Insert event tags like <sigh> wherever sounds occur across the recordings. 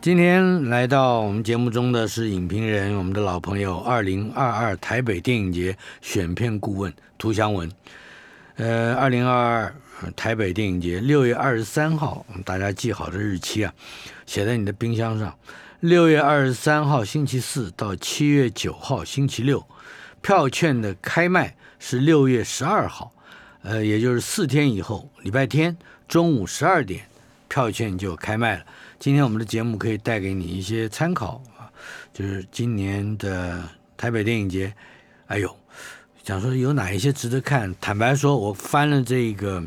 今天来到我们节目中的是影评人，我们的老朋友，二零二二台北电影节选片顾问涂祥文。呃，二零二二台北电影节六月二十三号，大家记好这日期啊，写在你的冰箱上。六月二十三号星期四到七月九号星期六，票券的开卖是六月十二号，呃，也就是四天以后，礼拜天中午十二点，票券就开卖了。今天我们的节目可以带给你一些参考啊，就是今年的台北电影节，哎呦，想说有哪一些值得看。坦白说，我翻了这个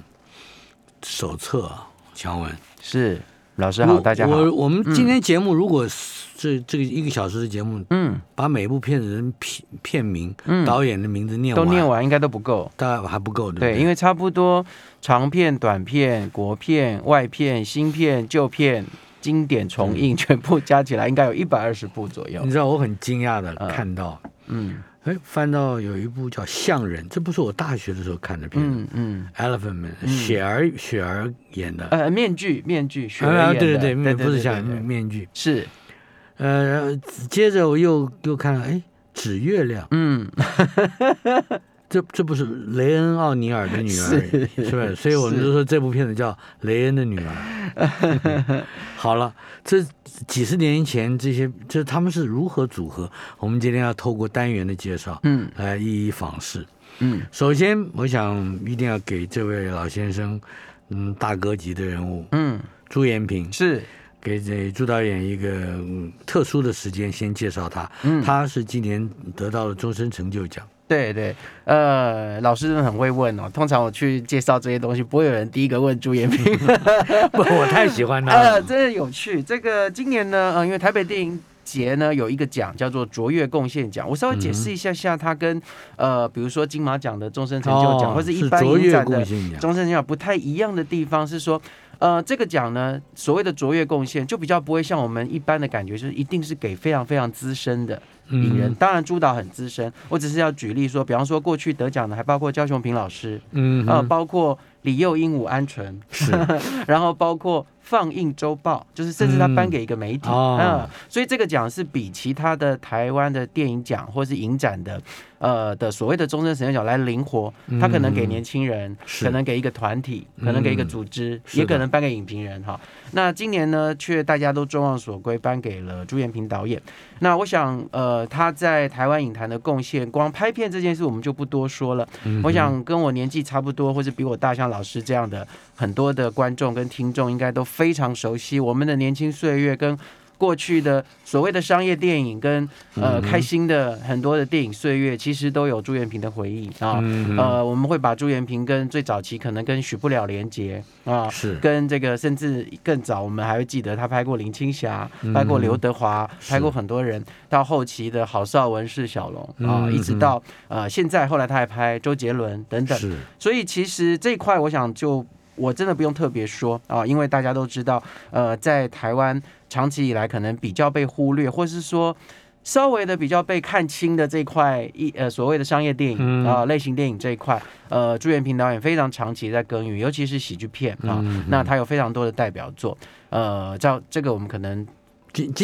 手册啊，强文是老师好，大家好。我我们今天节目如果这这个一个小时的节目，嗯，把每部片子的片片名、导演的名字念都念完，应该都不够，大概还不够对，因为差不多长片、短片、国片、外片、新片、旧片。经典重映全部加起来应该有一百二十部左右。你知道我很惊讶的看到，嗯，哎，翻到有一部叫《象人》，这不是我大学的时候看的片，嗯嗯，Elephant Man，雪儿雪儿演的，呃，面具面具，雪儿演的，对对对，不是像面具，是，呃，接着我又又看了，哎，指月亮，嗯。<laughs> 这这不是雷恩·奥尼尔的女儿，是不是？所以我们就说这部片子叫《雷恩的女儿》。<laughs> 好了，这几十年前这些，这他们是如何组合？我们今天要透过单元的介绍，嗯，来一一访视。嗯，首先我想一定要给这位老先生，嗯，大哥级的人物，嗯，朱延平是给这朱导演一个特殊的时间，先介绍他。嗯，他是今年得到了终身成就奖。对对，呃，老师真的很会问哦。通常我去介绍这些东西，不会有人第一个问朱延平。<laughs> 不，我太喜欢他了，真的有趣。这个今年呢，呃，因为台北电影节呢有一个奖叫做卓越贡献奖，我稍微解释一下下，它跟呃，比如说金马奖的终身成就奖，或是一般影展的终身成就奖不太一样的地方是说。呃，这个奖呢，所谓的卓越贡献，就比较不会像我们一般的感觉，就是一定是给非常非常资深的影人。当然，朱导很资深，我只是要举例说，比方说过去得奖的还包括焦雄平老师，嗯，呃，包括李幼鹦鹉鹌鹑，是，<laughs> 然后包括。放映周报就是甚至他颁给一个媒体嗯，所以这个奖是比其他的台湾的电影奖或是影展的呃的所谓的终身成就奖来灵活，他可能给年轻人，可能给一个团体，可能给一个组织，也可能颁给影评人哈。那今年呢，却大家都众望所归，颁给了朱延平导演。那我想呃他在台湾影坛的贡献，光拍片这件事我们就不多说了。我想跟我年纪差不多或者比我大像老师这样的很多的观众跟听众应该都。非常熟悉我们的年轻岁月，跟过去的所谓的商业电影，跟呃开心的很多的电影岁月，其实都有朱元平的回忆啊。呃，我们会把朱元平跟最早期可能跟许不了连接啊，是跟这个甚至更早，我们还会记得他拍过林青霞，拍过刘德华，拍过很多人。到后期的郝邵文、释小龙啊，一直到呃现在，后来他还拍周杰伦等等。所以其实这一块，我想就。我真的不用特别说啊，因为大家都知道，呃，在台湾长期以来可能比较被忽略，或是说稍微的比较被看清的这块一呃所谓的商业电影啊类型电影这一块，呃，朱元平导演非常长期在耕耘，尤其是喜剧片啊，那他有非常多的代表作，呃，照这个我们可能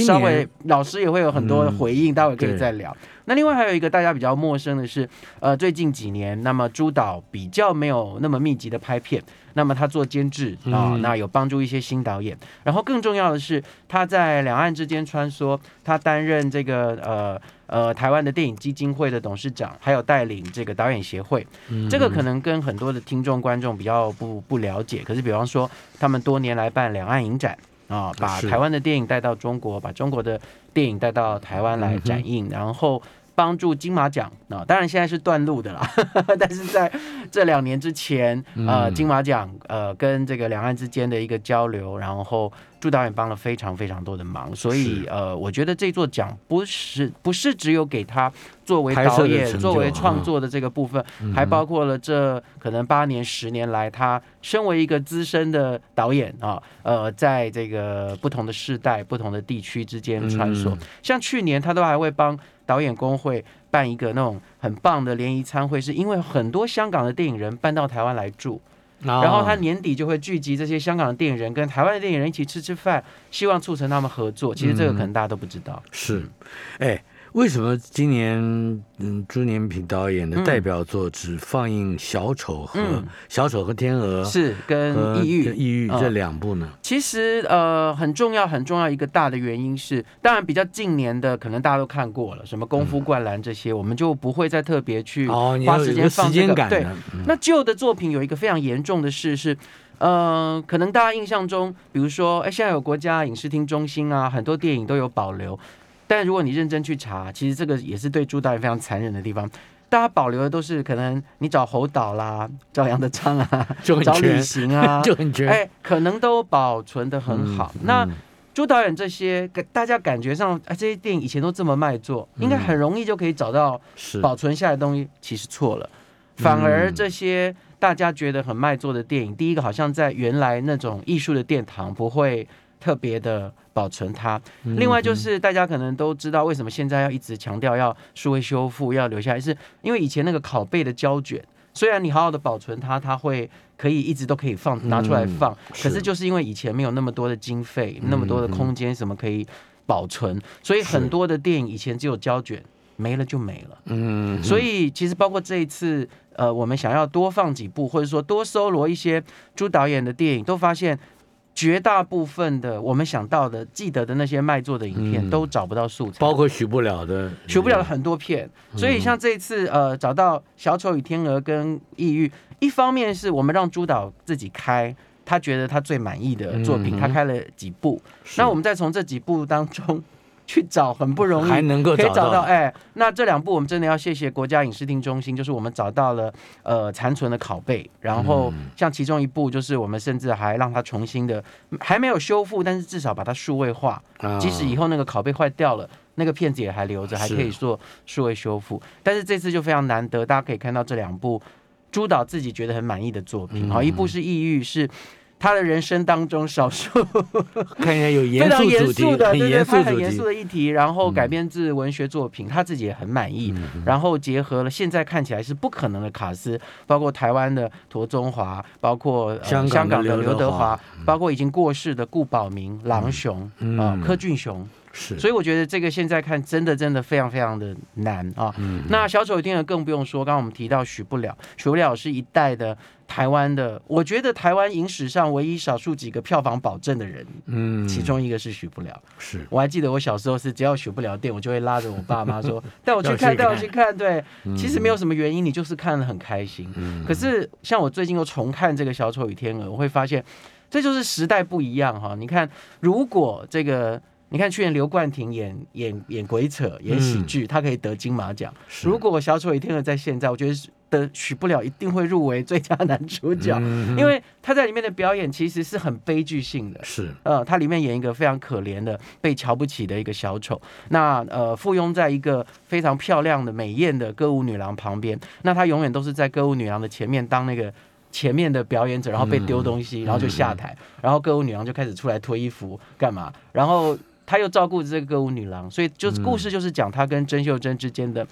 稍微老师也会有很多回应，待会可以再聊。那另外还有一个大家比较陌生的是，呃，最近几年，那么朱导比较没有那么密集的拍片，那么他做监制啊，那有帮助一些新导演。然后更重要的是，他在两岸之间穿梭，他担任这个呃呃台湾的电影基金会的董事长，还有带领这个导演协会。这个可能跟很多的听众观众比较不不了解，可是比方说，他们多年来办两岸影展。啊，把台湾的电影带到中国，把中国的电影带到台湾来展映，然后帮助金马奖啊，当然现在是断路的啦，<laughs> 但是在这两年之前，呃，金马奖呃跟这个两岸之间的一个交流，然后朱导演帮了非常非常多的忙，所以呃，我觉得这座奖不是不是只有给他作为导演、作为创作的这个部分，还包括了这可能八年、十年来，他身为一个资深的导演啊，呃，在这个不同的世代、不同的地区之间穿梭，像去年他都还会帮。导演工会办一个那种很棒的联谊餐会，是因为很多香港的电影人搬到台湾来住，然后他年底就会聚集这些香港的电影人跟台湾的电影人一起吃吃饭，希望促成他们合作。其实这个可能大家都不知道。是，哎。为什么今年嗯朱年平导演的代表作只放映《小丑》和《小丑和天鹅》是跟《抑郁》《抑郁》这两部呢？其实呃很重要很重要一个大的原因是，当然比较近年的可能大家都看过了，什么《功夫灌篮》这些，我们就不会再特别去花时间放这个。对，那旧的作品有一个非常严重的事是，呃，可能大家印象中，比如说哎，现在有国家影视厅中心啊，很多电影都有保留。但如果你认真去查，其实这个也是对朱导演非常残忍的地方。大家保留的都是可能你找侯导啦、找杨德昌啊、<laughs> 就找旅行啊，<laughs> 就很绝。哎，可能都保存的很好。那朱导演这些，大家感觉上，哎，这些电影以前都这么卖座，应该很容易就可以找到保存下来的东西。其实错了，反而这些大家觉得很卖座的电影，第一个好像在原来那种艺术的殿堂不会。特别的保存它，另外就是大家可能都知道，为什么现在要一直强调要数位修复，要留下来，是因为以前那个拷贝的胶卷，虽然你好好的保存它，它会可以一直都可以放拿出来放，可是就是因为以前没有那么多的经费，那么多的空间，什么可以保存，所以很多的电影以前只有胶卷，没了就没了。嗯，所以其实包括这一次，呃，我们想要多放几部，或者说多搜罗一些朱导演的电影，都发现。绝大部分的我们想到的、记得的那些卖座的影片都找不到素材，包括许不了的、许不了的很多片。所以像这次呃找到《小丑与天鹅》跟《抑郁》，一方面是我们让朱导自己开，他觉得他最满意的作品，他开了几部，那我们再从这几部当中。去找很不容易，还能够可以找到。哎，那这两部我们真的要谢谢国家影视厅中心，就是我们找到了呃残存的拷贝，然后像其中一部就是我们甚至还让它重新的，还没有修复，但是至少把它数位化，即使以后那个拷贝坏掉了，那个片子也还留着，还可以做数位修复。但是这次就非常难得，大家可以看到这两部朱导自己觉得很满意的作品，好，一部是《抑郁》是。他的人生当中，少数 <laughs> 看起来有严肃严肃的，对对，他很严肃的议题，然后改编自文学作品，他自己也很满意。然后结合了现在看起来是不可能的卡斯，包括台湾的陀中华，包括香港的刘德华，包括已经过世的顾宝明、郎雄啊、柯俊雄。是，所以我觉得这个现在看真的真的非常非常的难啊。那小丑一定更不用说，刚刚我们提到许不了，许不了是一代的台湾的，我觉得台湾影史上唯一少数几个票房保证的人，嗯，其中一个是许不了。是我还记得我小时候是只要许不了电，我就会拉着我爸妈说 <laughs> 带我去看，带我去看。对，其实没有什么原因，你就是看的很开心。可是像我最近又重看这个小丑与天鹅，我会发现这就是时代不一样哈。你看，如果这个。你看去年刘冠廷演演演鬼扯演喜剧，他可以得金马奖。如果小丑与天鹅在现在，我觉得的许不了一定会入围最佳男主角，因为他在里面的表演其实是很悲剧性的。是，呃，他里面演一个非常可怜的被瞧不起的一个小丑，那呃附庸在一个非常漂亮的美艳的歌舞女郎旁边，那他永远都是在歌舞女郎的前面当那个前面的表演者，然后被丢东西，然后就下台，然后歌舞女郎就开始出来脱衣服干嘛，然后。他又照顾着这个歌舞女郎，所以就是故事就是讲他跟甄秀珍之间的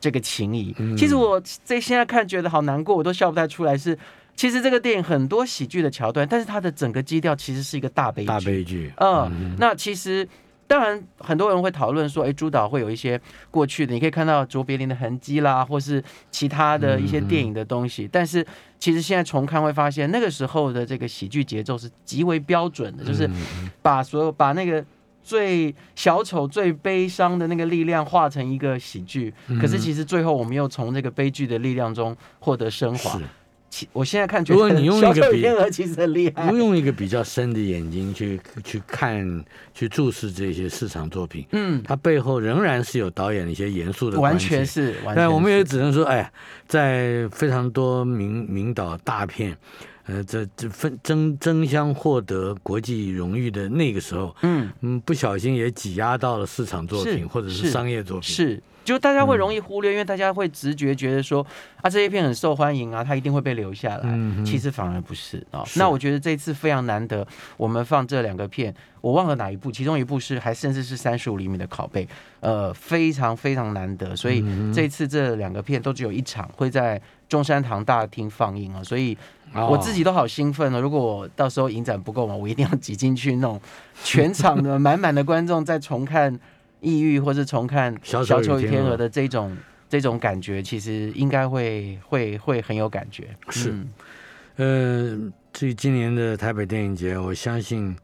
这个情谊。其实我在现在看觉得好难过，我都笑不太出来。是其实这个电影很多喜剧的桥段，但是它的整个基调其实是一个大悲剧。大悲剧。嗯，那其实当然很多人会讨论说，哎，朱导会有一些过去的，你可以看到卓别林的痕迹啦，或是其他的一些电影的东西。但是其实现在重看会发现，那个时候的这个喜剧节奏是极为标准的，就是把所有把那个。最小丑最悲伤的那个力量化成一个喜剧，可是其实最后我们又从这个悲剧的力量中获得升华。其我现在看觉如果得你用一个比天鹅其实很厉害。不。用一个比较深的眼睛去去看、去注视这些市场作品，嗯，它背后仍然是有导演的一些严肃的完全是，完全但我们也只能说，哎，在非常多名名导大片，呃，这这分争争相获得国际荣誉的那个时候，嗯嗯，不小心也挤压到了市场作品或者是是商业作品。是。就大家会容易忽略，因为大家会直觉觉得说啊，这些片很受欢迎啊，它一定会被留下来。嗯其实反而不是啊、是那我觉得这次非常难得，我们放这两个片，我忘了哪一部，其中一部是还甚至是三十五厘米的拷贝，呃，非常非常难得。所以这次这两个片都只有一场会在中山堂大厅放映啊，所以哦我自己都好兴奋哦。如果我到时候影展不够嘛，我一定要挤进去那种全场的 <laughs> 满满的观众在重看《抑郁》或是重看《小小丑与天鹅的这种这种感觉，其实应该会会会很有感觉。是嗯呃，至于今年的台北电影节，我相信，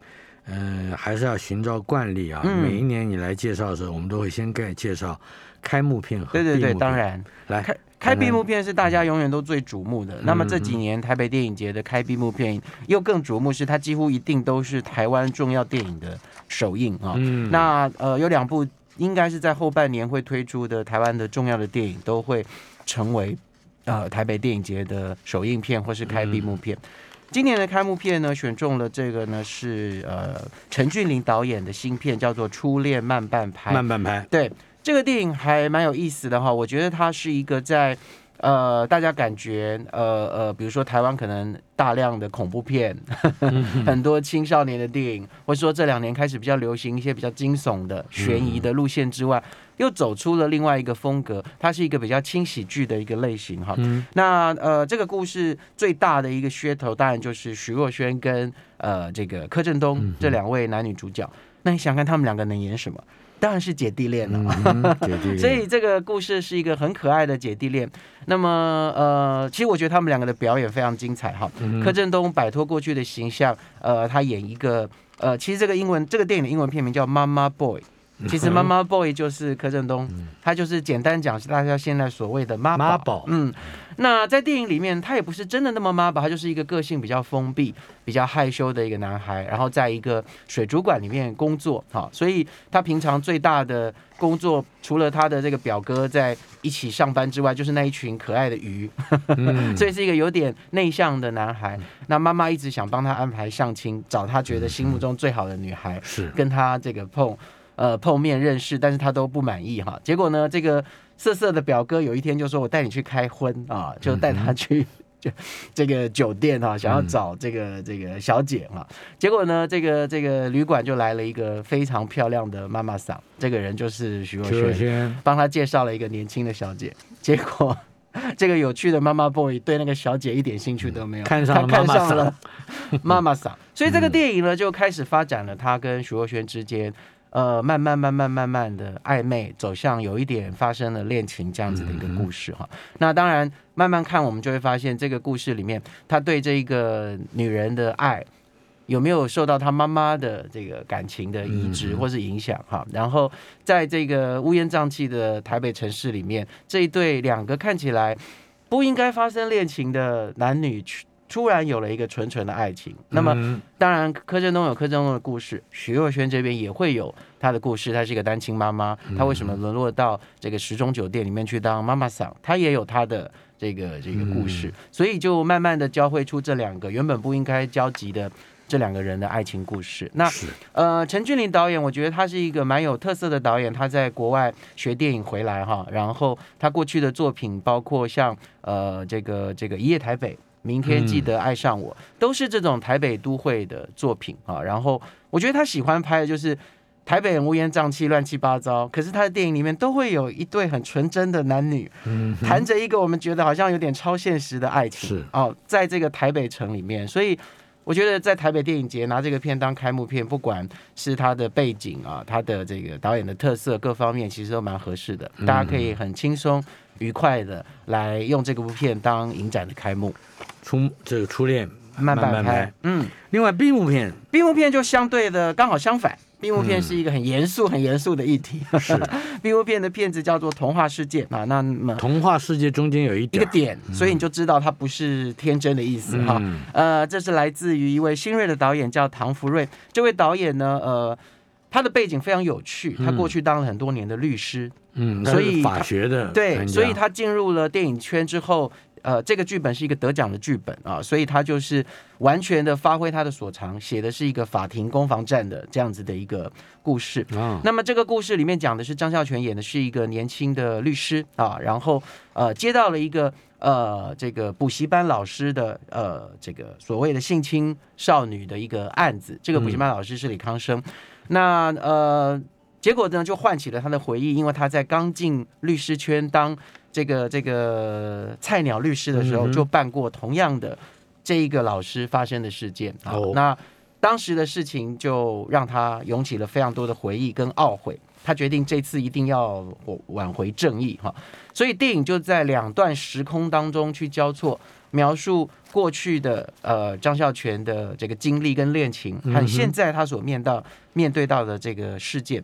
呃，还是要寻找惯例啊。嗯每一年你来介绍的时候，我们都会先给介绍开幕片和对对对。当然，来开开闭幕片是大家永远都最瞩目的。那么这嗯几年台北电影节的开闭幕片又更瞩目，是它几乎一定都是台湾重要电影的首映啊。嗯，那呃有两部应该是在后半年会推出的台湾的重要的电影，都会成为呃台北电影节的首映片或是开闭幕片。今年的开幕片呢，选中了这个呢是呃陈俊霖导演的新片，叫做《初恋慢半拍》。慢半拍。对，这个电影还蛮有意思的哈，我觉得它是一个在呃大家感觉呃呃，比如说台湾可能大量的恐怖片，很多青少年的电影，或者说这两年开始比较流行一些比较惊悚的、悬疑的路线之外，又走出了另外一个风格，它是一个比较轻喜剧的一个类型哈。嗯那呃，这个故事最大的一个噱头，当然就是徐若瑄跟呃这个柯震东这两位男女主角。那你想看他们两个能演什么？当然是姐弟恋了。嗯，姐弟恋所以这个故事是一个很可爱的姐弟恋。那么呃，其实我觉得他们两个的表演非常精彩哈。嗯柯震东摆脱过去的形象，呃，他演一个呃，其实这个英文这个电影的英文片名叫《妈妈 Boy》。其实妈妈 boy 就是柯震东，他就是简单讲是大家现在所谓的妈妈宝。嗯，那在电影里面，他也不是真的那么妈宝，他就是一个个性比较封闭、比较害羞的一个男孩，然后在一个水族馆里面工作，哈，所以他平常最大的工作，除了他的这个表哥在一起上班之外，就是那一群可爱的鱼，嗯。<laughs> 所以是一个有点内向的男孩。那妈妈一直想帮他安排相亲，找他觉得心目中最好的女孩，是。跟他这个碰呃碰面认识，但是他都不满意哈。结果呢，这个色色的表哥有一天就说：“我带你去开荤啊！”就带他去。就这个酒店哈、想要找这个这个小姐哈、结果呢，这个这个旅馆就来了一个非常漂亮的妈妈桑，这个人就是徐若瑄，帮他介绍了一个年轻的小姐，结果这个有趣的妈妈 boy 对那个小姐一点兴趣都没有，看上了看妈妈桑上了妈妈桑，所以这个电影呢就开始发展了他跟徐若瑄之间。呃，慢慢慢慢慢慢的暧昧，走向有一点发生了恋情这样子的一个故事哈。那当然，慢慢看我们就会发现，这个故事里面，他对这个女人的爱有没有受到他妈妈的这个感情的移植或是影响哈？然后在这个乌烟瘴气的台北城市里面，这一对两个看起来不应该发生恋情的男女，突然有了一个纯纯的爱情。那么，嗯当然柯震东有柯震东的故事，徐若瑄这边也会有她的故事。她是一个单亲妈妈，她为什么沦落到这个时钟酒店里面去当妈妈桑？她也有她的这个这个故事，所以就慢慢的交汇出这两个原本不应该交集的。这两个人的爱情故事，那呃，陈俊霖导演，我觉得他是一个蛮有特色的导演。他在国外学电影回来哈，然后他过去的作品包括像呃这个这个《一夜台北》。明天记得爱上我，都是这种台北都会的作品啊。然后我觉得他喜欢拍的就是台北人乌烟瘴气、乱七八糟，可是他的电影里面都会有一对很纯真的男女，嗯谈着一个我们觉得好像有点超现实的爱情。是哦，在这个台北城里面，所以我觉得在台北电影节拿这个片当开幕片，不管是它的背景啊，它的这个导演的特色各方面，其实都蛮合适的。大家可以很轻松、愉快的来用这个部片当影展的开幕，初这个初恋慢慢拍。嗯，另外闭幕片。闭幕片就相对的刚好相反，闭幕片是一个很严肃、很严肃的议题。是。<laughs> 闭幕片的片子叫做《童话世界》啊，那么童话世界中间有一一点个点，所以你就知道它不是天真的意思哈。嗯。呃，这是来自于一位新锐的导演，叫唐福瑞。这位导演呢，呃，他的背景非常有趣，他过去当了很多年的律师，嗯，所以法学的对，所以他进入了电影圈之后，呃，这个剧本是一个得奖的剧本啊，所以他就是完全的发挥他的所长，写的是一个法庭攻防战的这样子的一个故事。啊。那么这个故事里面讲的是张孝全演的是一个年轻的律师啊，然后呃接到了一个呃这个补习班老师的呃这个所谓的性侵少女的一个案子，这个补习班老师是李康生，那呃结果呢就唤起了他的回忆，因为他在刚进律师圈当这个这个菜鸟律师的时候，嗯就办过同样的这一个老师发生的事件。啊，哦。那。当时的事情就让他涌起了非常多的回忆跟懊悔，他决定这次一定要挽回正义哈，所以电影就在两段时空当中去交错，描述过去的呃张孝全的这个经历跟恋情，和现在他所面到面对到的这个事件，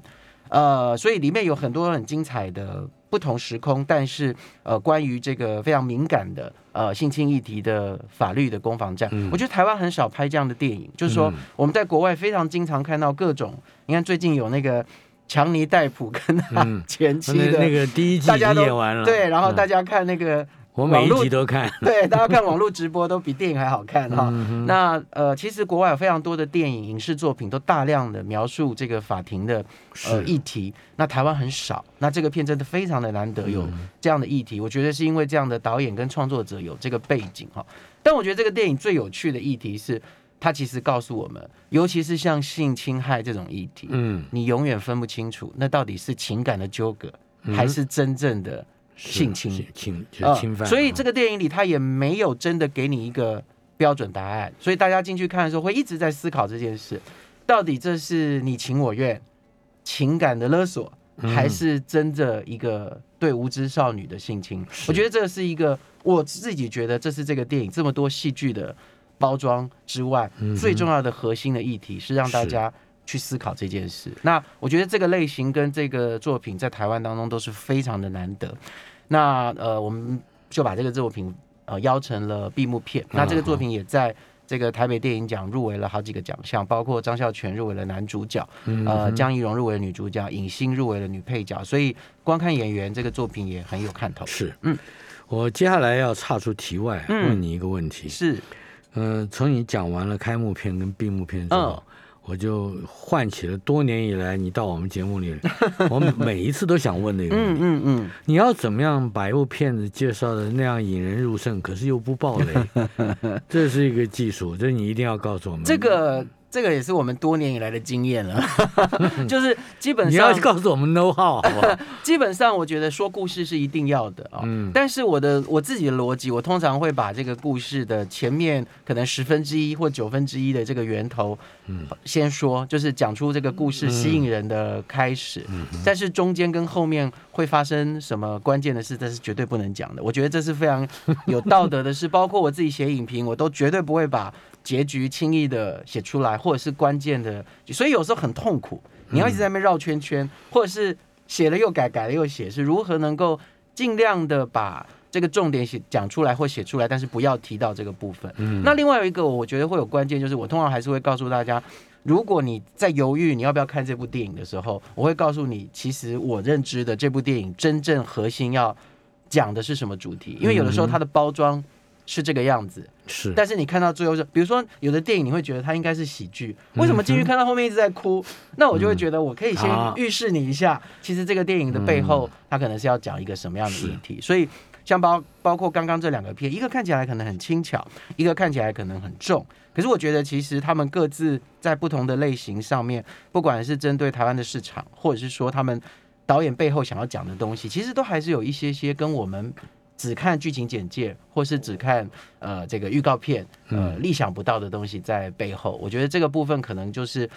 呃，所以里面有很多很精彩的不同时空，但是呃关于这个非常敏感的呃性侵议题的法律的攻防战，嗯。我觉得台湾很少拍这样的电影，就是说嗯。我们在国外非常经常看到各种，你看最近有那个强尼戴普跟他嗯。前妻那的，那个第一季已经大家都演完了，对，然后嗯。大家看那个。我每一集都看，对，大家看网络直播都比电影还好看哈。嗯那呃，其实国外有非常多的电影、影视作品都大量的描述这个法庭的呃议题，那台湾很少。那这个片真的非常的难得有嗯这样的议题，我觉得是因为这样的导演跟创作者有这个背景哈。但我觉得这个电影最有趣的议题是，它其实告诉我们，尤其是像性侵害这种议题，嗯，你永远分不清楚那到底是情感的纠葛，嗯还是真正的性侵。性侵就是侵犯，呃所以这个个电影里，他也没有真的给你一个标准答案，所以大家进去看的时候会一直在思考这件事：到底这是你情我愿、情感的勒索，嗯还是真的一个对无知少女的性侵？我觉得这是一个我自己觉得这是这个电影这么多戏剧的包装之外，嗯最重要的核心的议题是让大家。去思考这件事，那我觉得这个类型跟这个作品在台湾当中都是非常的难得。那呃，我们就把这个作品呃邀成了闭幕片。那这个作品也在这个台北电影奖入围了好几个奖项，包括张孝全入围了男主角，嗯呃，江一蓉入围了女主角，尹欣入围了女配角。所以光看演员，这个作品也很有看头。是，嗯，我接下来要岔出题外，嗯问你一个问题，是，呃，从你讲完了开幕片跟闭幕片之后。嗯我就唤起了多年以来你到我们节目里，<laughs> 我每一次都想问的一个问嗯题：嗯嗯，你要怎么样把一部片子介绍的那样引人入胜，可是又不爆雷？<laughs> 这是一个技术，这你一定要告诉我们。这个这个也是我们多年以来的经验了，<laughs> 就是基本上你要上告诉我们 know how 好不好？<laughs> 基本上我觉得说故事是一定要的啊、嗯但是我的我自己的逻辑，我通常会把这个故事的前面可能十分之一或九分之一的这个源头，嗯先说，就是讲出这个故事吸引人的开始。嗯但是中间跟后面会发生什么关键的事，这是绝对不能讲的。我觉得这是非常有道德的事，<laughs> 包括我自己写影评，我都绝对不会把结局轻易的写出来，或者是关键的，所以有时候很痛苦，你要一直在那边绕圈圈，或者是写了又改，改了又写，是如何能够尽量的把这个重点写讲出来或写出来，但是不要提到这个部分。嗯。那另外有一个，我觉得会有关键，就是我通常还是会告诉大家，如果你在犹豫你要不要看这部电影的时候，我会告诉你，其实我认知的这部电影真正核心要讲的是什么主题，因为有的时候它的包装是这个样子，是，但是你看到最后是，比如说有的电影你会觉得它应该是喜剧，为什么进去看到后面一直在哭？<laughs> 那我就会觉得我可以先啊预示你一下，其实这个电影的背后，它可能是要讲一个什么样的议题。所以像包包括刚刚这两个片，一个看起来可能很轻巧，一个看起来可能很重。可是我觉得其实他们各自在不同的类型上面，不管是针对台湾的市场，或者是说他们导演背后想要讲的东西，其实都还是有一些些跟我们。只看剧情简介，或是只看呃这个预告片，呃意想不到的东西在背后。我觉得这个部分可能就是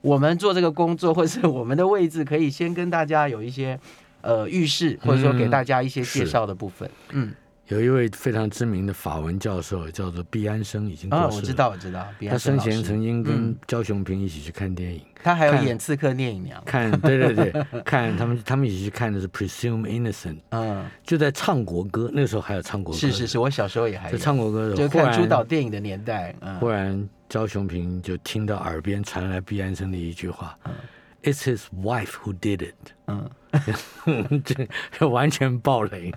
我们做这个工作，或是我们的位置，可以先跟大家有一些呃预示，或者说给大家一些介绍的部分。嗯，有一位非常知名的法文教授叫做毕安生，已经过世啊，了。我知道，我知道。比他安生前曾经跟嗯焦雄平一起去看电影，他还有演《刺客聂隐娘》。看对对对，<laughs> 看他们他们一起去看的是《Presume Innocent》，嗯，就在唱国歌，那个时候还有唱国歌，是是是，我小时候也还在有，唱国歌的时就候，就看主导电影的年代。嗯忽然焦雄平就听到耳边传来毕安生的一句话：“It's his wife who did it。”嗯，<laughs> 这 <laughs> 这完全爆雷。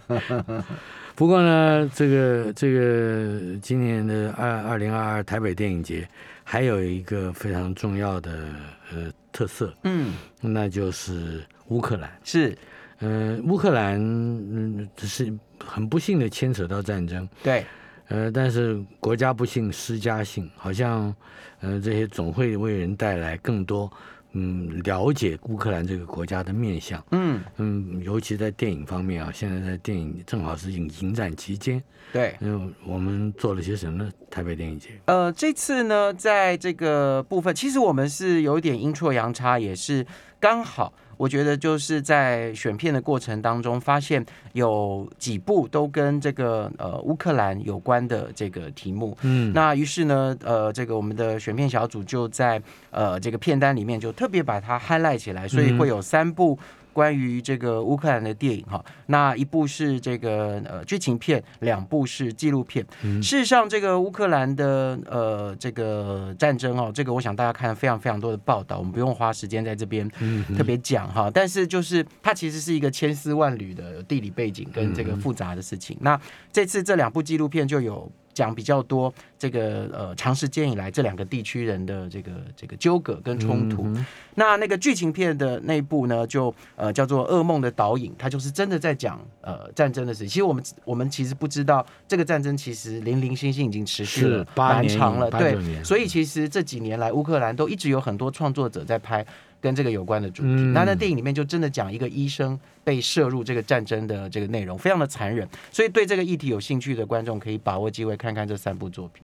不过呢，这个这个今年的二二零二二台北电影节还有一个非常重要的呃特色，嗯，那就是乌克兰。是。呃，乌克兰嗯是很不幸的牵扯到战争，对，呃，但是国家不幸施加幸，好像呃这些总会为人带来更多嗯了解乌克兰这个国家的面相。嗯，嗯，尤其在电影方面啊，现在在电影正好是影影展期间，对。嗯，我们做了些什么呢？台北电影节，呃，这次呢，在这个部分，其实我们是有一点阴错阳差，也是刚好。我觉得就是在选片的过程当中，发现有几部都跟这个呃乌克兰有关的这个题目。嗯，那于是呢，呃，这个我们的选片小组就在呃这个片单里面就特别把它 highlight 起来，所以会有三部。关于这个乌克兰的电影哈，那一部是这个呃剧情片，两部是纪录片。嗯事实上，这个乌克兰的呃这个战争哦，这个我想大家看了非常非常多的报道，我们不用花时间在这边嗯特别讲哈。但是就是它其实是一个千丝万缕的地理背景跟这个复杂的事情。那这次这两部纪录片就有。讲比较多这个呃长时间以来这两个地区人的这个这个纠葛跟冲突。嗯那那个剧情片的那一部呢，就呃叫做《噩梦的导引》，它就是真的在讲呃战争的事情。其实我们我们其实不知道这个战争其实零零星星已经持续了蛮长了，对所以其实这几年来乌克兰都一直有很多创作者在拍。跟这个有关的主题，嗯那在电影里面就真的讲一个医生被摄入这个战争的这个内容，非常的残忍。所以对这个议题有兴趣的观众可以把握机会看看这三部作品。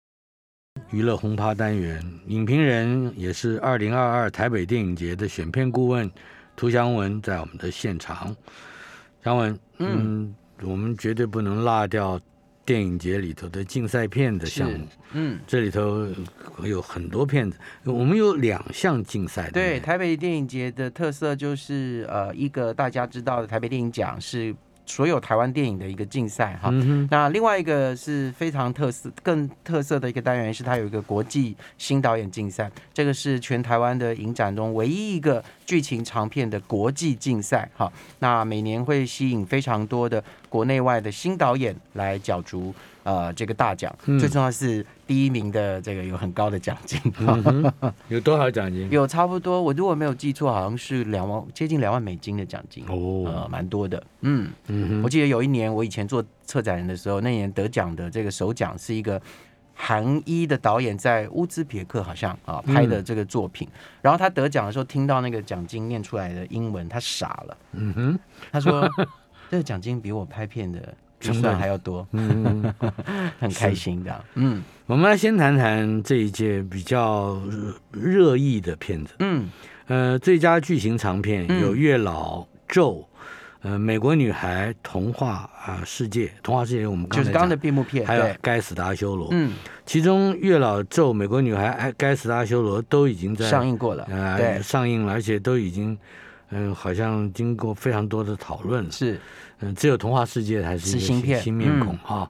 娱乐轰趴单元，影评人也是二零二二台北电影节的选片顾问涂祥文在我们的现场。祥文，嗯，我们绝对不能落掉电影节里头的竞赛片的项目。嗯，这里头有很多片子，我们有两项竞赛。对，台北电影节的特色就是呃，一个大家知道的台北电影奖是所有台湾电影的一个竞赛哈。嗯，那另外一个是非常特色、更特色的一个单元，是它有一个国际新导演竞赛，这个是全台湾的影展中唯一一个剧情长片的国际竞赛哈。那每年会吸引非常多的国内外的新导演来角逐呃这个大奖，嗯。最重要是第一名的这个有很高的奖金。嗯有多少奖金？<laughs> 有差不多，我如果没有记错，好像是两万，接近两万美金的奖金，呃，哦，蛮多的。嗯，嗯，我记得有一年我以前做策展人的时候，那年得奖的这个首奖是一个韩裔的导演在乌兹别克好像啊拍的这个作品，然后他得奖的时候听到那个奖金念出来的英文，他傻了，嗯哼，他说这个奖金比我拍片的预算成本还要多，嗯哼。<laughs> 很开心的。嗯我们来先谈谈这一届比较热热议的片子。嗯，呃，最佳剧情长片嗯有《月老》《咒》，呃，《美国女孩》《童话啊、世界》，《童话世界》我们刚才就是刚刚的讲闭幕片，还有《对，该死的阿修罗》。嗯，其中《月老》《咒》《美国女孩》哎，《该死的阿修罗》都已经在上映过了，呃对，上映了，而且都已经嗯、好像经过非常多的讨论。是。嗯，只有《童话世界》还是新片新面孔哈。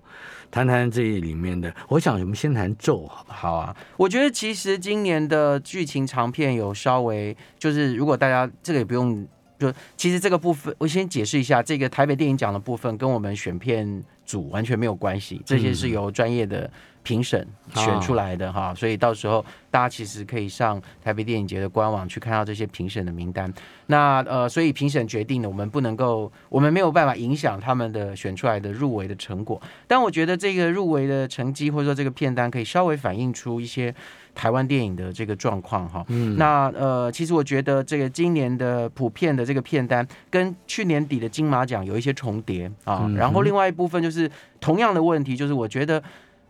谈谈这里面的，我想我们先谈《咒》好吧？好啊，我觉得其实今年的剧情长片有稍微就是，如果大家这个也不用，就其实这个部分我先解释一下，这个台北电影奖的部分跟我们选片组完全没有关系，这些是由专业的评审选出来的哈，所以到时候大家其实可以上台北电影节的官网去看到这些评审的名单。那呃，所以评审决定的，我们不能够，我们没有办法影响他们的选出来的入围的成果。但我觉得这个入围的成绩或者说这个片单可以稍微反映出一些台湾电影的这个状况哈。嗯，那呃，其实我觉得这个今年的普遍的这个片单跟去年底的金马奖有一些重叠啊。嗯然后另外一部分就是同样的问题，就是我觉得。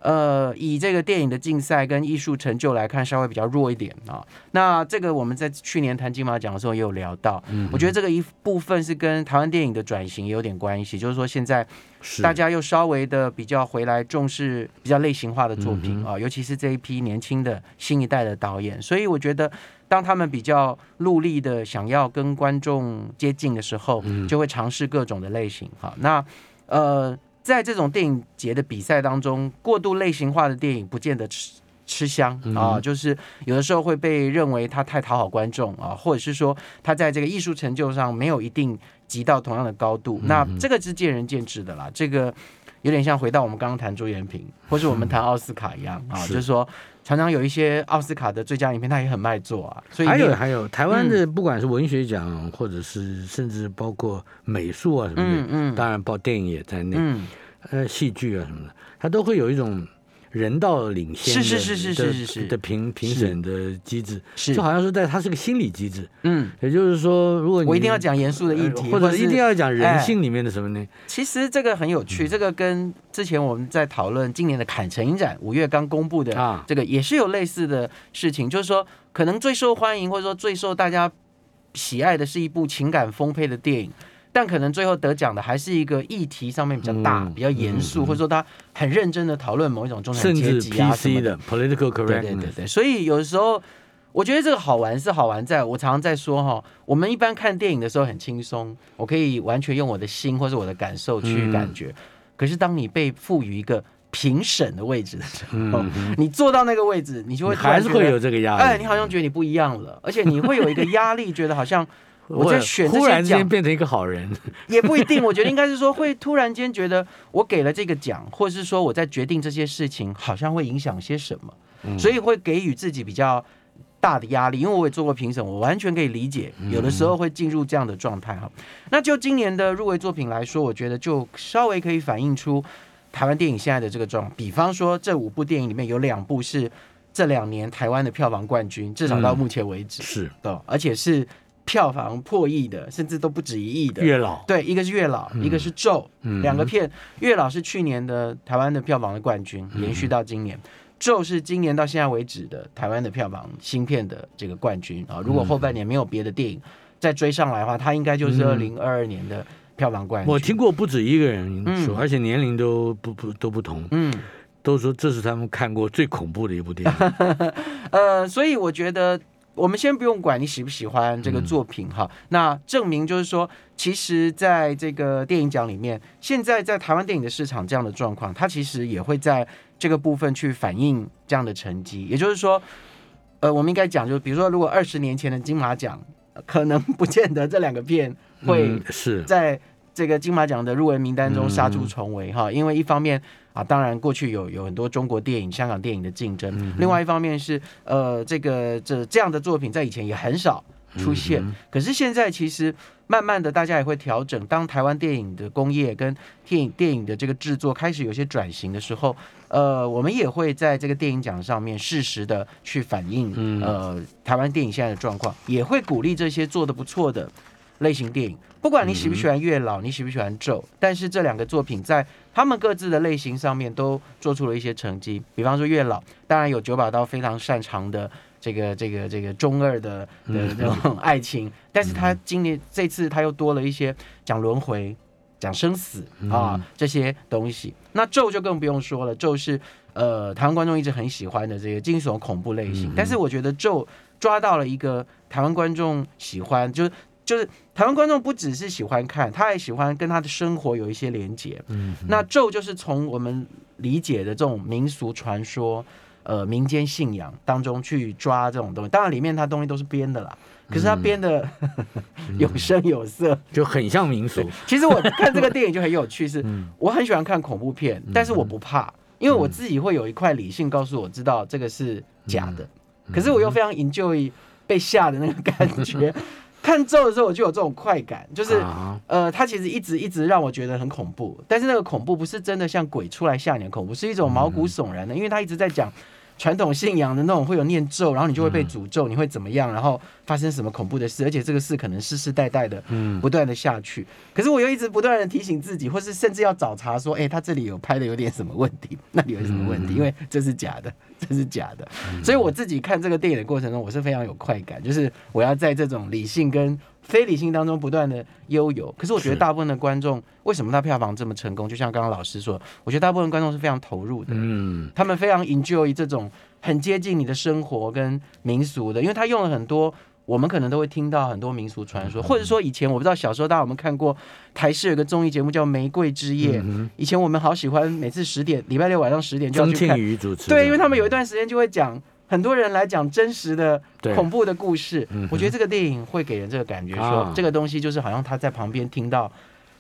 呃，以这个电影的竞赛跟艺术成就来看，稍微比较弱一点啊。那这个我们在去年谈金马奖的时候也有聊到，我觉得这个一部分是跟台湾电影的转型也有点关系，就是说现在大家又稍微的比较回来重视比较类型化的作品啊，尤其是这一批年轻的新一代的导演，所以我觉得当他们比较努力的想要跟观众接近的时候，就会尝试各种的类型哈。那呃。在这种电影节的比赛当中，过度类型化的电影不见得吃吃香啊，就是有的时候会被认为它太讨好观众啊，或者是说它在这个艺术成就上没有一定及到同样的高度，那这个是见仁见智的啦。这个有点像回到我们刚刚谈朱延平，或是我们谈奥斯卡一样 <laughs> 啊，就是说。常常有一些奥斯卡的最佳影片，他也很卖座啊。所以还有还有台湾的，不管是文学奖，或者是甚至包括美术啊什么的，嗯嗯，当然包电影也在内，嗯，呃，戏剧啊什么的，它都会有一种。人道领先是是是是是是是。的评评审的机制，是。就好像是在它是个心理机制，嗯，也就是说，如果我一定要讲严肃的议题，或者一定要讲人性里面的什么呢？其实这个很有趣，这个跟之前我们在讨论今年的坎城影展五月刚公布的啊，这个也是有类似的事情，就是说可能最受欢迎或者说最受大家喜爱的是一部情感丰沛的电影。但可能最后得奖的还是一个议题上面比较大、比较严肃，或者说他很认真的讨论某一种中产阶级啊什么的。political correct。对对对对，所以有的时候我觉得这个好玩是好玩，在我常常在说哈，我们一般看电影的时候很轻松，我可以完全用我的心或者我的感受去感觉。可是当你被赋予一个评审的位置的时候，<laughs> 你坐到那个位置，你就会还是会有这个压力。哎，你好像觉得你不一样了，而且你会有一个压力，觉得好像。我在选这些奖，突然间变成一个好人，也不一定。我觉得应该是说，会突然间觉得我给了这个奖，或者是说我在决定这些事情，好像会影响些什么，所以会给予自己比较大的压力。因为我也做过评审，我完全可以理解，有的时候会进入这样的状态哈。那就今年的入围作品来说，我觉得就稍微可以反映出台湾电影现在的这个状况。比方说，这五部电影里面有两部是这两年台湾的票房冠军，至少到目前为止是的，而且是。票房破亿的，甚至都不止一亿的。月老对，一个是月老，一个是咒，两个片。月老是去年的台湾的票房的冠军，延续到今年。咒是今年到现在为止的台湾的票房新片的这个冠军啊。如果后半年没有别的电影再追上来的话，它应该就是二零二二年的票房冠军。我听过不止一个人说，而且年龄都不不都不同，嗯，都说这是他们看过最恐怖的一部电影。<laughs> 呃，所以我觉得。我们先不用管你喜不喜欢这个作品哈，那证明就是说，其实在这个电影奖里面，现在在台湾电影的市场这样的状况，它其实也会在这个部分去反映这样的成绩。也就是说，呃，我们应该讲，就是比如说，如果二十年前的金马奖，可能不见得这两个片会是在这个金马奖的入围名单中杀出重围哈，因为一方面。啊，当然，过去有有很多中国电影、香港电影的竞争。另外一方面是，呃，这个这这样的作品在以前也很少出现。可是现在其实慢慢的，大家也会调整。当台湾电影的工业跟电影电影的这个制作开始有些转型的时候，呃，我们也会在这个电影奖上面适时的去反映，呃，台湾电影现在的状况，也会鼓励这些做的不错的。类型电影，不管你喜不喜欢月老，你喜不喜欢咒，但是这两个作品在他们各自的类型上面都做出了一些成绩。比方说月老，当然有九把刀非常擅长的这个这个这个中二的的那种爱情，但是他今年这次他又多了一些讲轮回、讲生死啊这些东西。那咒就更不用说了，咒是呃台湾观众一直很喜欢的这个惊悚恐怖类型，但是我觉得咒抓到了一个台湾观众喜欢，就是。就是台湾观众不只是喜欢看，他还喜欢跟他的生活有一些连接。嗯，那咒就是从我们理解的这种民俗传说、呃民间信仰当中去抓这种东西。当然里面它东西都是编的啦，可是他编的 <laughs> 有声有色，就很像民俗。其实我看这个电影就很有趣，是 <laughs> 我很喜欢看恐怖片，但是我不怕，因为我自己会有一块理性告诉我知道这个是假的，可是我又非常 enjoy 被吓的那个感觉。<laughs> 看咒的时候，我就有这种快感，就是呃，他其实一直一直让我觉得很恐怖，但是那个恐怖不是真的像鬼出来吓你的恐怖，是一种毛骨悚然的，因为他一直在讲传统信仰的那种会有念咒，然后你就会被诅咒，你会怎么样？然后发生什么恐怖的事？而且这个事可能世世代代的不断的下去。可是我又一直不断的提醒自己，或是甚至要找茬说，哎，他这里有拍的有点什么问题，<laughs> 那里有什么问题？因为这是假的，<laughs> 这是假的。所以我自己看这个电影的过程中，我是非常有快感，就是我要在这种理性跟非理性当中不断的悠游。可是我觉得大部分的观众为什么他票房这么成功？就像刚刚老师说，我觉得大部分观众是非常投入的，嗯，他们非常 enjoy 这种。很接近你的生活跟民俗的，因为他用了很多，我们可能都会听到很多民俗传说，或者说以前我不知道小时候大家有没有看过台视有个综艺节目叫《玫瑰之夜》，以前我们好喜欢，每次十点礼拜六晚上十点就要去看。主持。对，因为他们有一段时间就会讲很多人来讲真实的恐怖的故事，我觉得这个电影会给人这个感觉，说这个东西就是好像他在旁边听到。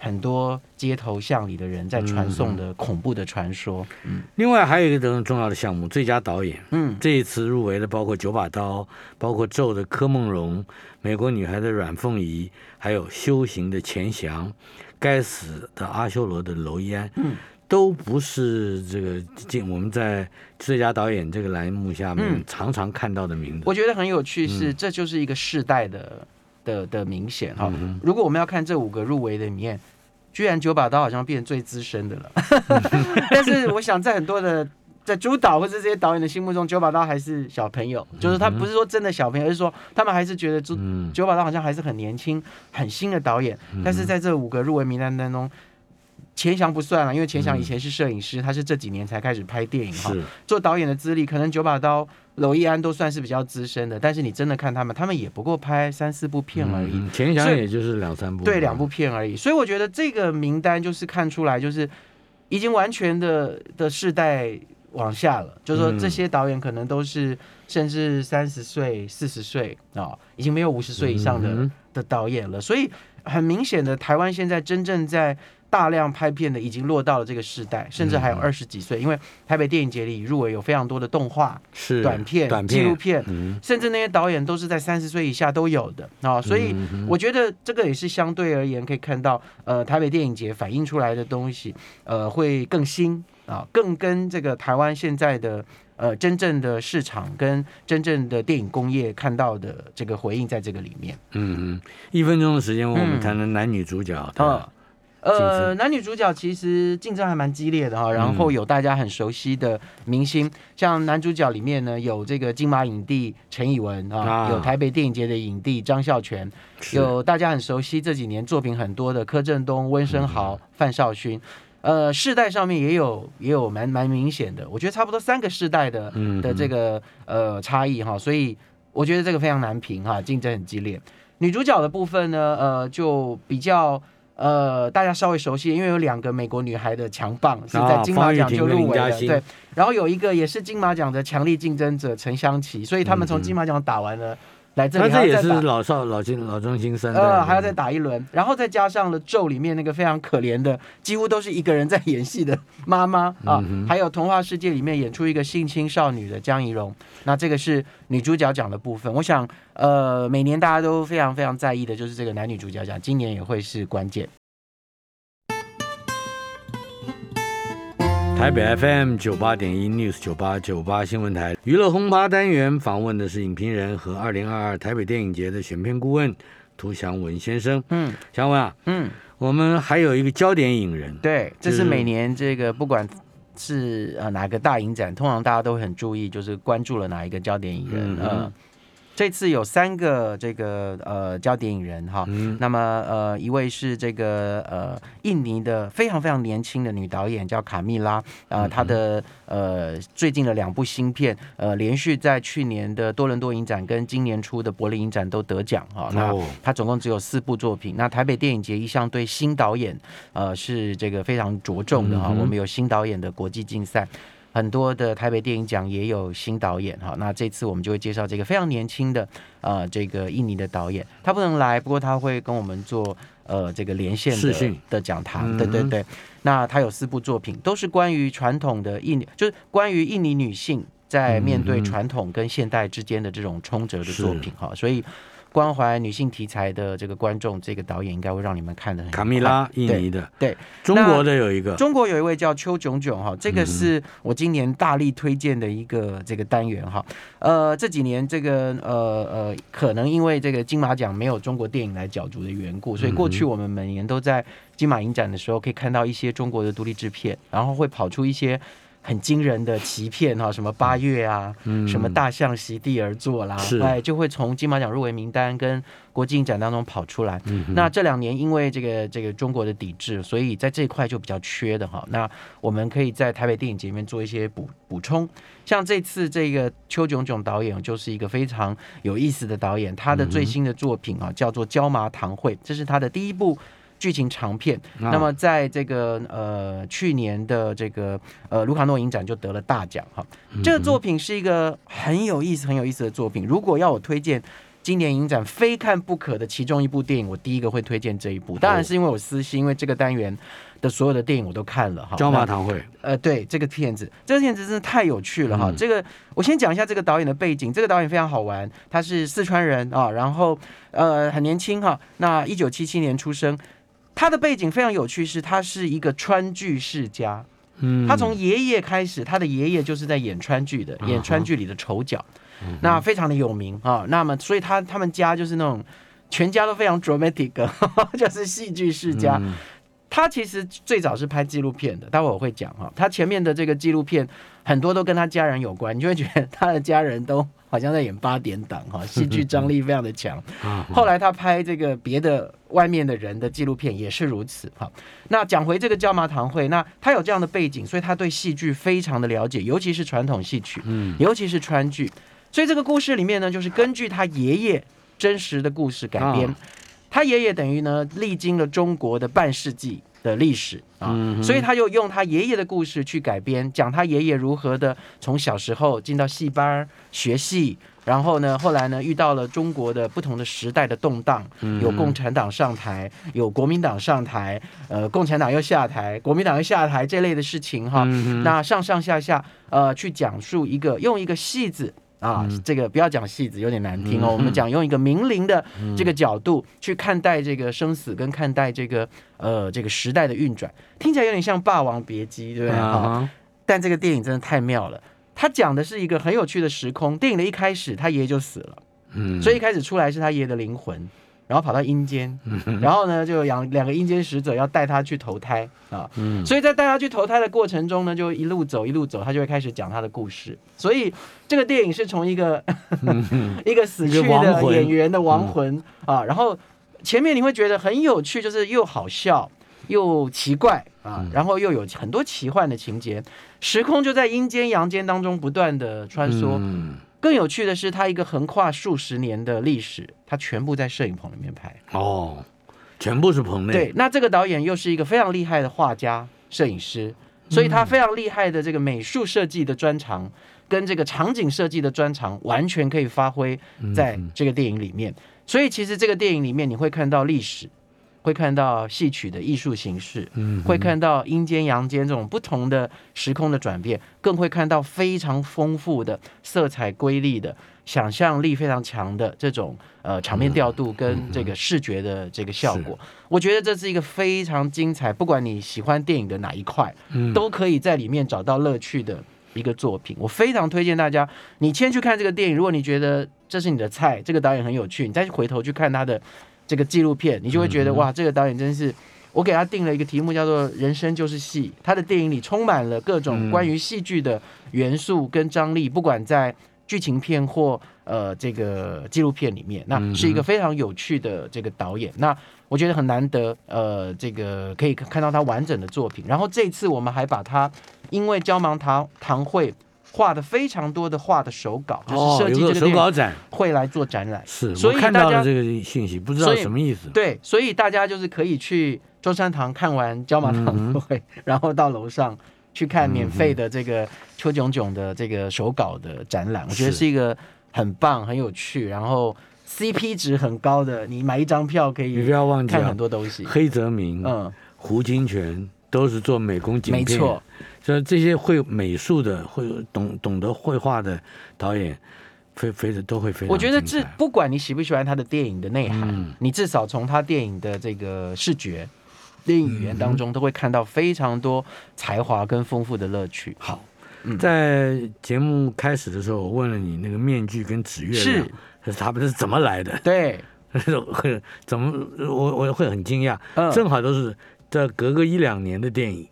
很多街头巷里的人在传颂的恐怖的传说。嗯，另外还有一个很重要的项目，最佳导演。嗯，这一次入围的包括《九把刀》，包括《咒》的柯梦荣，《美国女孩》的阮凤仪，还有《修行》的钱翔，《该死的阿修罗》的娄烟。嗯，都不是这个进我们在最佳导演这个栏目下面常常看到的名字。我觉得很有趣，是这就是一个世代的的的明显哈。如果我们要看这五个入围的里面。居然九把刀好像变最资深的了，<laughs> 但是我想在很多的在主导或者这些导演的心目中，九把刀还是小朋友，就是他不是说真的小朋友，而是说他们还是觉得九九把刀好像还是很年轻、很新的导演。但是在这五个入围名单当中，钱翔不算了，因为钱翔以前是摄影师，他是这几年才开始拍电影哈，做导演的资历可能九把刀。娄艺安都算是比较资深的，但是你真的看他们，他们也不过拍三四部片而已，钱翔也就是两三部，对，两部片而已。所以我觉得这个名单就是看出来，就是已经完全的的世代往下了，就是说这些导演可能都是甚至三十岁、四十岁啊，已经没有五十岁以上的的导演了。所以很明显的，台湾现在真正在。大量拍片的已经落到了这个时代，甚至还有二十几岁，因为台北电影节里入围有非常多的动画、是短片、纪录片，甚至那些导演都是在三十岁以下都有的啊，所以我觉得这个也是相对而言可以看到，呃，台北电影节反映出来的东西，呃，会更新啊，更跟这个台湾现在的呃真正的市场跟真正的电影工业看到的这个回应在这个里面。嗯嗯，一分钟的时间，我们谈谈男女主角啊。呃，男女主角其实竞争还蛮激烈的哈，然后有大家很熟悉的明星，像男主角里面呢有这个金马影帝陈以文啊，有台北电影节的影帝张孝全，有大家很熟悉这几年作品很多的柯震东、温升豪、范少勋，呃，世代上面也有也有蛮蛮明显的，我觉得差不多三个世代的的这个呃差异哈，所以我觉得这个非常难评哈，竞争很激烈。女主角的部分呢，呃，就比较。呃，大家稍微熟悉，因为有两个美国女孩的强棒是在金马奖就入围了，对。然后有一个也是金马奖的强力竞争者陈湘琪，所以他们从金马奖打完了。来这里，这也是老少老金老中新生，呃，还要再打一轮，然后再加上了咒里面那个非常可怜的，几乎都是一个人在演戏的妈妈啊，还有童话世界里面演出一个性侵少女的江怡蓉，那这个是女主角奖的部分。我想，呃，每年大家都非常非常在意的就是这个男女主角奖，今年也会是关键。台北 FM 九八点一 News 九八九八新闻台。娱乐轰趴单元访问的是影评人和二零二二台北电影节的选片顾问涂祥文先生。嗯，祥文啊，嗯，我们还有一个焦点影人，对，这是每年这个不管是呃哪个大影展，通常大家都会很注意，就是关注了哪一个焦点影人嗯这次有三个这个呃焦点影人哈，那么呃一位是这个呃印尼的非常非常年轻的女导演叫卡蜜拉呃，她的呃最近的两部新片呃连续在去年的多伦多影展跟今年初的柏林影展都得奖哈，那她总共只有四部作品。那台北电影节一向对新导演呃是这个非常着重的哈，我们有新导演的国际竞赛。很多的台北电影奖也有新导演哈，那这次我们就会介绍这个非常年轻的呃这个印尼的导演，他不能来，不过他会跟我们做呃这个连线的的讲堂，对对对。那他有四部作品，都是关于传统的印尼，就是关于印尼女性在面对传统跟现代之间的这种冲折的作品哈，所以关怀女性题材的这个观众，这个导演应该会让你们看得很卡米拉，印尼的，对，中国的有一个，中国有一位叫邱炯炯哈，这个嗯是我今年大力推荐的一个这个单元哈。呃，这几年这个呃呃，可能因为这个金马奖没有中国电影来角逐的缘故，所以过去我们每年都在金马影展的时候可以看到一些中国的独立制片，然后会跑出一些。很惊人的欺骗哈，什么八月啊，嗯什么大象席地而坐啦，是哎，就会从金马奖入围名单跟国际影展当中跑出来。嗯哼那这两年因为这个这个中国的抵制，所以在这一块就比较缺的哈。那我们可以在台北电影节里面做一些补补充。像这次这个邱炯炯导演就是一个非常有意思的导演，他的最新的作品啊叫做《椒麻堂会》，这是他的第一部。剧情长片，啊那么在这个呃去年的这个呃卢卡诺影展就得了大奖哈。这个作品是一个很有意思、很有意思的作品。如果要我推荐今年影展非看不可的其中一部电影，我第一个会推荐这一部。当然是因为我私心，因为这个单元的所有的电影我都看了哈。椒麻那堂会，呃，对这个片子，这个片子真的太有趣了哈。嗯这个我先讲一下这个导演的背景，这个导演非常好玩，他是四川人啊，然后呃很年轻哈，那一九七七年出生。他的背景非常有趣，是他是一个川剧世家，嗯，他从爷爷开始，他的爷爷就是在演川剧的，嗯演川剧里的丑角，那非常的有名啊。那么，所以他他们家就是那种全家都非常 dramatic，<laughs> 就是戏剧世家。嗯他其实最早是拍纪录片的，待会我会讲哈。他前面的这个纪录片很多都跟他家人有关，你就会觉得他的家人都好像在演八点档哈，<laughs> 戏剧张力非常的强。<laughs> 啊，后来他拍这个别的外面的人的纪录片也是如此哈。那讲回这个椒麻堂会，那他有这样的背景，所以他对戏剧非常的了解，尤其是传统戏曲，嗯尤其是川剧。所以这个故事里面呢，就是根据他爷爷真实的故事改编。啊他爷爷等于呢历经了中国的半世纪的历史啊，所以他就用他爷爷的故事去改编，讲他爷爷如何的从小时候进到戏班儿学戏，然后呢，后来呢遇到了中国的不同的时代的动荡，嗯有共产党上台，有国民党上台，呃，共产党又下台，国民党又下台这类的事情哈。嗯那上上下下呃去讲述一个用一个戏子。啊，这个不要讲戏子，有点难听哦。嗯我们讲用一个明灵的这个角度去看待这个生死，跟看待这个呃这个时代的运转，听起来有点像《霸王别姬》，对不对？哈、啊但这个电影真的太妙了，它讲的是一个很有趣的时空。电影的一开始，他爷爷就死了，嗯，所以一开始出来是他爷爷的灵魂，然后跑到阴间，然后呢，就两两个阴间使者要带他去投胎啊。嗯。所以在带他去投胎的过程中呢，就一路走一路走，他就会开始讲他的故事。所以这个电影是从一个 <laughs> 一个死去的演员的亡魂啊，然后前面你会觉得很有趣，就是又好笑又奇怪啊，然后又有很多奇幻的情节，时空就在阴间阳间当中不断的穿梭。嗯更有趣的是，它一个横跨数十年的历史，它全部在摄影棚里面拍。哦，全部是棚内，对，那这个导演又是一个非常厉害的画家、摄影师，所以他非常厉害的这个美术设计的专长，跟这个场景设计的专长，完全可以发挥在这个电影里面。所以其实这个电影里面，你会看到历史，会看到戏曲的艺术形式，嗯会看到阴间、阳间这种不同的时空的转变，更会看到非常丰富的色彩瑰丽的、想象力非常强的这种呃场面调度跟这个视觉的这个效果。我觉得这是一个非常精彩，不管你喜欢电影的哪一块，嗯都可以在里面找到乐趣的。一个作品，我非常推荐大家，你先去看这个电影。如果你觉得这是你的菜，这个导演很有趣，你再回头去看他的这个纪录片，你就会觉得、哇，这个导演真是。我给他定了一个题目，叫做“人生就是戏”。他的电影里充满了各种关于戏剧的元素跟张力，不管在剧情片或呃这个纪录片里面，那是一个非常有趣的这个导演。那我觉得很难得，呃，这个可以看到他完整的作品。然后这次我们还把他因为椒芒堂堂会画的非常多的画的手稿，就是哦，设计这个电影手稿展，会来做展览。是所以我看到大家了这个信息，不知道什么意思。对，所以大家就是可以去中山堂看完椒麻堂会，<laughs> 然后到楼上去看免费的这个邱炯炯的这个手稿的展览，我觉得是。是一个很棒、很有趣，然后 CP 值很高的，你买一张票可以你不要忘记啊看很，多东西。黑泽明、嗯，胡金铨都是做美工景片，没错，所以这些会美术的、会懂懂得绘画的导演，非非的都会非常我觉得这不管你喜不喜欢他的电影的内涵，嗯你至少从他电影的这个视觉、电影语言当中，都会看到非常多才华跟丰富的乐趣。好嗯。在节目开始的时候，我问了你那个面具跟纸月亮是，他们是怎么来的？对，<laughs> 会怎么我我会很惊讶，嗯，正好都是在隔个一两年的电影，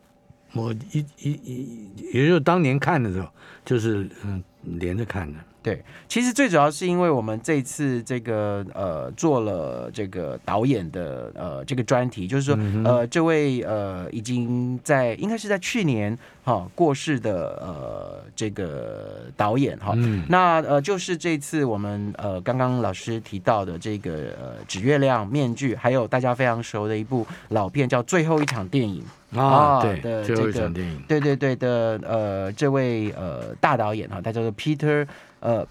我一一一，也就是当年看的时候，就是嗯连着看的。对，其实最主要是因为我们这次这个呃做了这个导演的呃这个专题，就是说、嗯呃这位呃已经在应该是在去年哈、过世的呃这个导演哈。嗯那呃，就是这次我们呃刚刚老师提到的这个呃纸月亮面具，还有大家非常熟的一部老片叫《最后一场电影》。啊，啊对，的最后一这个场电影，对对对的，呃，这位呃大导演哈，他叫做 Peter 呃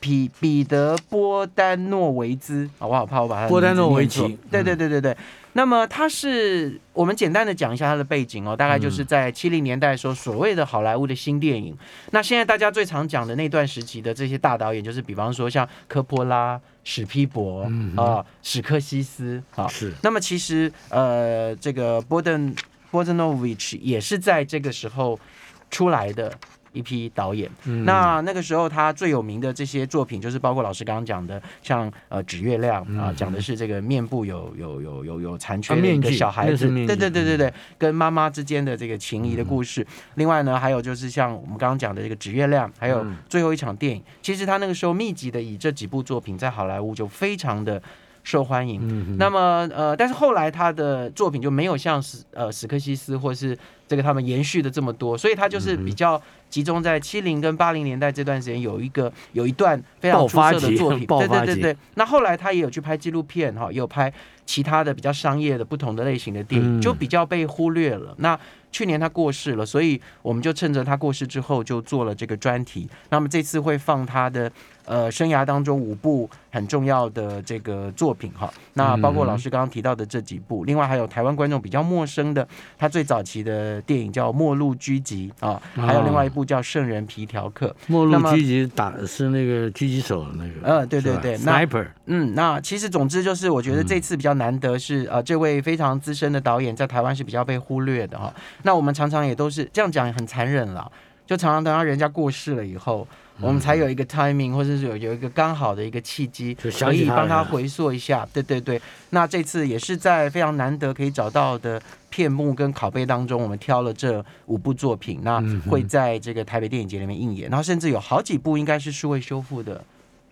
彼彼得波丹诺维兹好不好怕我把他的波丹诺维奇错对对对对对。那么他是我们简单的讲一下他的背景哦，大概就是嗯。在七零年代的时候，所谓的好莱坞的新电影。那现在大家最常讲的那段时期的这些大导演，就是比方说像科波拉、史皮伯啊、嗯哼。史克西斯啊，是。那么其实呃，这个波登波登诺维奇也是在这个时候出来的一批导演。嗯。那那个时候他最有名的这些作品，就是包括老师刚刚讲的，像呃指月亮啊，嗯。讲的是这个面部有有有有有残缺啊的小孩子，对对对对对，跟妈妈之间的这个情谊的故事。另外呢，还有就是像我们刚刚讲的这个指月亮，还有嗯。最后一场电影，其实他那个时候密集的以这几部作品在好莱坞就非常的受欢迎。嗯那么呃，但是后来他的作品就没有像史呃史克西斯或是这个他们延续的这么多，所以他就是比较集中在七零跟八零年代这段时间有一个有一段非常出色的作品，<laughs> 对对对对。那后来他也有去拍纪录片哈，也有拍其他的比较商业的不同的类型的电影，嗯就比较被忽略了。那去年他过世了，所以我们就趁着他过世之后就做了这个专题。那么这次会放他的呃生涯当中五部很重要的这个作品哈，那包括老师刚刚提到的这几部，另外还有台湾观众比较陌生的，他最早期的电影叫《末路狙击》啊，还有另外一部叫《圣人皮条客》。末路狙击打是那个狙击手的那个，呃对对对那，sniper，嗯，那其实总之就是，我觉得这次比较难得是，呃，这位非常资深的导演在台湾是比较被忽略的哈。那我们常常也都是这样讲，很残忍啦，就常常等到人家过世了以后，我们才有一个 timing，或者是有有一个刚好的一个契机，可以帮他回溯一下。对对对，那这次也是在非常难得可以找到的片目跟拷贝当中，我们挑了这五部作品，那会在这个台北电影节里面映演，然后甚至有好几部应该是数位修复的。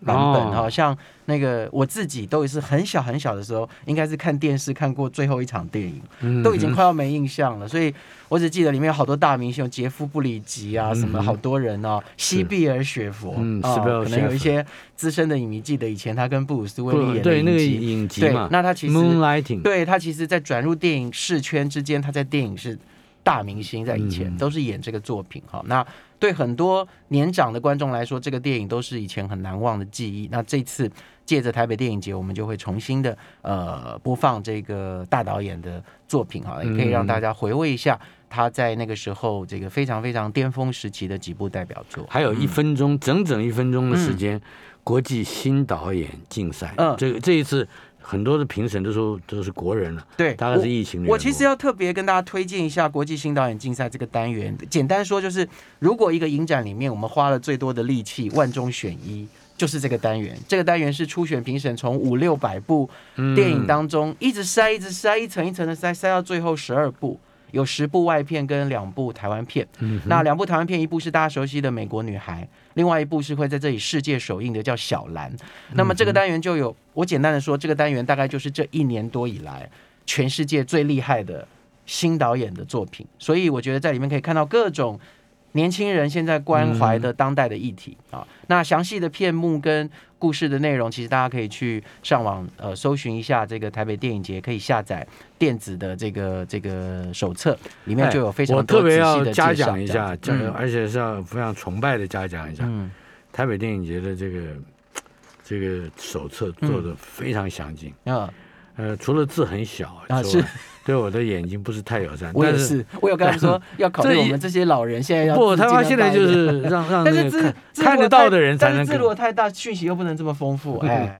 版本哦。好像那个我自己都是很小很小的时候，应该是看电视看过最后一场电影，嗯都已经快要没印象了。所以我只记得里面有好多大明星，有杰夫·布里吉啊，嗯什么好多人哦，西比尔·雪佛，啊嗯西比尔可能有一些资深的影迷记得以前他跟布鲁斯·威利演的那个影集。对那他其实对他其实，在转入电影视圈之间，他在电影是大明星，在以前嗯都是演这个作品哈。那对很多年长的观众来说，这个电影都是以前很难忘的记忆。那这次借着台北电影节，我们就会重新的呃播放这个大导演的作品哈，也可以让大家回味一下他在那个时候这个非常非常巅峰时期的几部代表作。还有一分钟，整整一分钟的时间，国际新导演竞赛，嗯这个这一次很多的评审都说都是国人了，对，大概是疫情。我其实要特别跟大家推荐一下国际新导演竞赛这个单元。简单说就是，如果一个影展里面我们花了最多的力气，万中选一。就是这个单元，这个单元是初选评审从五六百部电影当中一直筛、一直筛，一层一层的筛，筛到最后十二部，有十部外片跟两部台湾片。嗯那两部台湾片，一部是大家熟悉的《美国女孩》，另外一部是会在这里世界首映的叫《小兰》。那么这个单元就有，我简单的说，这个单元大概就是这一年多以来全世界最厉害的新导演的作品，所以我觉得在里面可以看到各种。年轻人现在关怀的当代的议题、啊，那详细的片目跟故事的内容，其实大家可以去上网呃搜寻一下这个台北电影节，可以下载电子的这个这个手册，里面就有非常哎我多仔细特别要的嘉奖一下，而且是要非常崇拜的嘉奖一下。嗯。台北电影节的这个这个手册做的非常详尽。嗯。呃，除了字很小啊之外是对我的眼睛不是太友善。我也但是，我有跟他们说要考虑我们这些老人现在要不，字他他现在就是让让但是字那个 <laughs> 看看得到的人才但是字如果太大，讯息又不能这么丰富，哎。